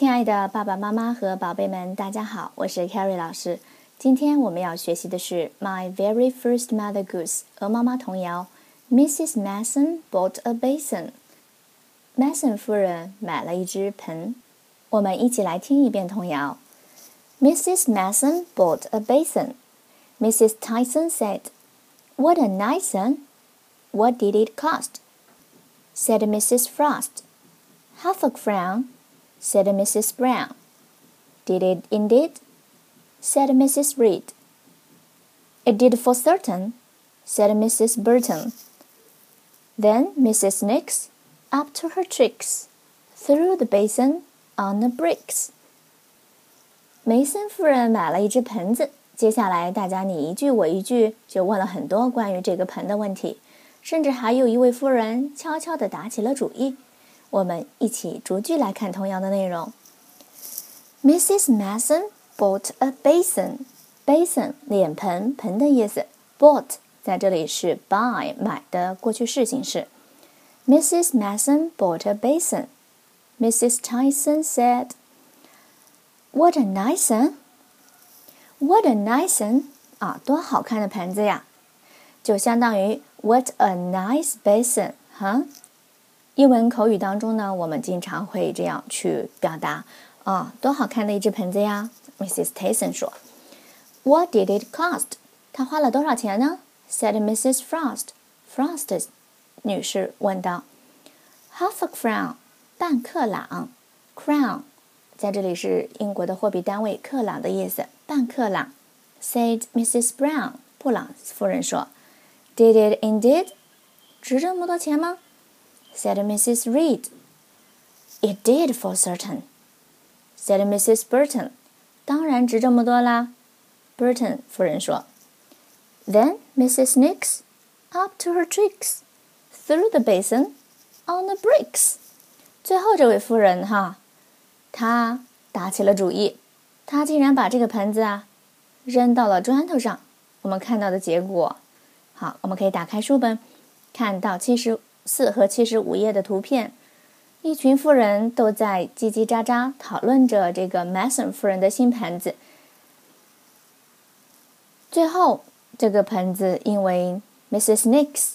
亲爱的爸爸妈妈和宝贝们，大家好，我是 Carrie 老师。今天我们要学习的是《My Very First Mother Goose》鹅妈妈童谣。Mrs. Mason bought a basin. Mason 夫人买了一只盆。我们一起来听一遍童谣。Mrs. Mason bought a basin. Mrs. Tyson said, "What a nice one! What did it cost?" said Mrs. Frost. Half a crown said Mrs. Brown. Did it indeed? said Mrs. Reed. It did for certain, said Mrs. Burton. Then Mrs. Nix, up to her tricks, threw the basin on the bricks. 梅森夫人买了一只盆子，接下来大家你一句我一句，就问了很多关于这个盆的问题，甚至还有一位夫人悄悄地打起了主意。 我们一起逐句来看同样的内容。Mrs. Mason bought a basin. Basin 脸盆，盆的意思。Bought 在这里是 buy 买的过去式形式。Mrs. Mason bought a basin. Mrs. Tyson said, "What a nice one! What a nice one!" 啊，多好看的盆子呀！就相当于 "What a nice basin!" 哈。英文口语当中呢，我们经常会这样去表达啊，多好看的一只盆子呀！Mrs. Tyson 说：“What did it cost？” 它花了多少钱呢？said Mrs. Frost。Frost 女士问道：“Half a crown，半克朗。Crown 在这里是英国的货币单位，克朗的意思，半克朗。”said Mrs. Brown。布朗夫人说：“Did it indeed？值这么多钱吗？” Said Mrs. Reed. It did for certain, said Mrs. Burton. 当然值这么多啦，Burton 夫人说。Then Mrs. Nix, up to her tricks, threw the basin on the bricks. 最后这位夫人哈，她打起了主意，她竟然把这个盆子啊扔到了砖头上。我们看到的结果，好，我们可以打开书本，看到七十四和七十五页的图片，一群妇人都在叽叽喳喳讨论着这个 Mason 夫人的新盆子。最后，这个盆子因为 Mrs. Nix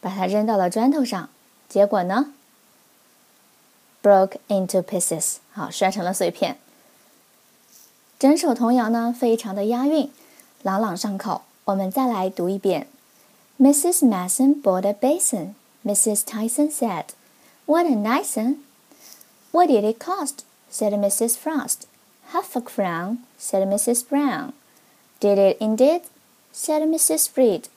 把它扔到了砖头上，结果呢，broke into pieces，好，摔成了碎片。整首童谣呢，非常的押韵，朗朗上口。我们再来读一遍：Mrs. Mason bought a basin. Mrs. Tyson said. What a nice one! What did it cost? said Mrs. Frost. Half a crown, said Mrs. Brown. Did it indeed? said Mrs. Reed.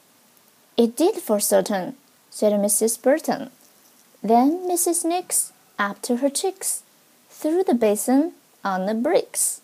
It did for certain, said Mrs. Burton. Then Mrs. Nix, up to her cheeks, threw the basin on the bricks.